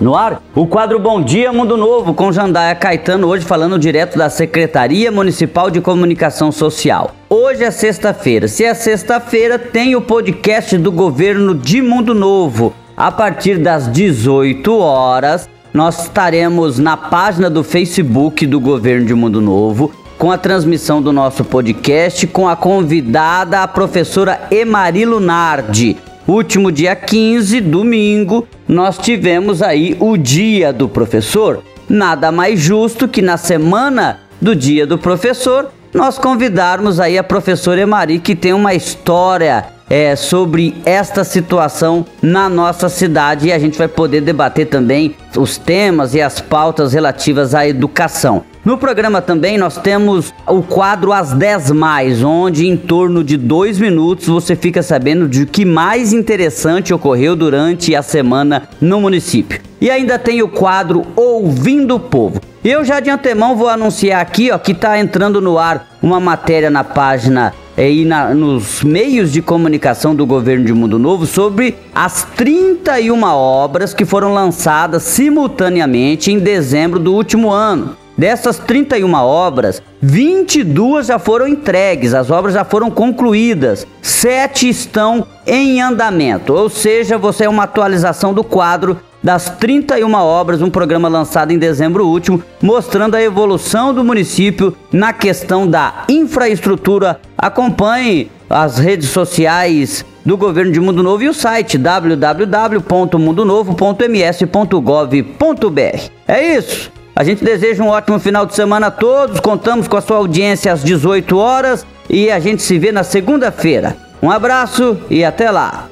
No ar, o quadro Bom Dia Mundo Novo com Jandaia Caetano, hoje falando direto da Secretaria Municipal de Comunicação Social. Hoje é sexta-feira. Se é sexta-feira, tem o podcast do governo de Mundo Novo. A partir das 18 horas, nós estaremos na página do Facebook do governo de Mundo Novo com a transmissão do nosso podcast com a convidada a professora Emari Lunardi Último dia 15, domingo, nós tivemos aí o dia do professor. Nada mais justo que na semana do dia do professor, nós convidarmos aí a professora Emari, que tem uma história é, sobre esta situação na nossa cidade e a gente vai poder debater também os temas e as pautas relativas à educação. No programa também nós temos o quadro As 10 Mais, onde em torno de dois minutos você fica sabendo de o que mais interessante ocorreu durante a semana no município. E ainda tem o quadro Ouvindo o Povo. Eu já de antemão vou anunciar aqui ó, que está entrando no ar uma matéria na página é, e na, nos meios de comunicação do governo de Mundo Novo sobre as 31 obras que foram lançadas simultaneamente em dezembro do último ano. Dessas 31 obras, 22 já foram entregues, as obras já foram concluídas, 7 estão em andamento, ou seja, você é uma atualização do quadro das 31 obras, um programa lançado em dezembro último, mostrando a evolução do município na questão da infraestrutura. Acompanhe as redes sociais do governo de Mundo Novo e o site www.mundonovo.ms.gov.br. É isso. A gente deseja um ótimo final de semana a todos. Contamos com a sua audiência às 18 horas e a gente se vê na segunda-feira. Um abraço e até lá.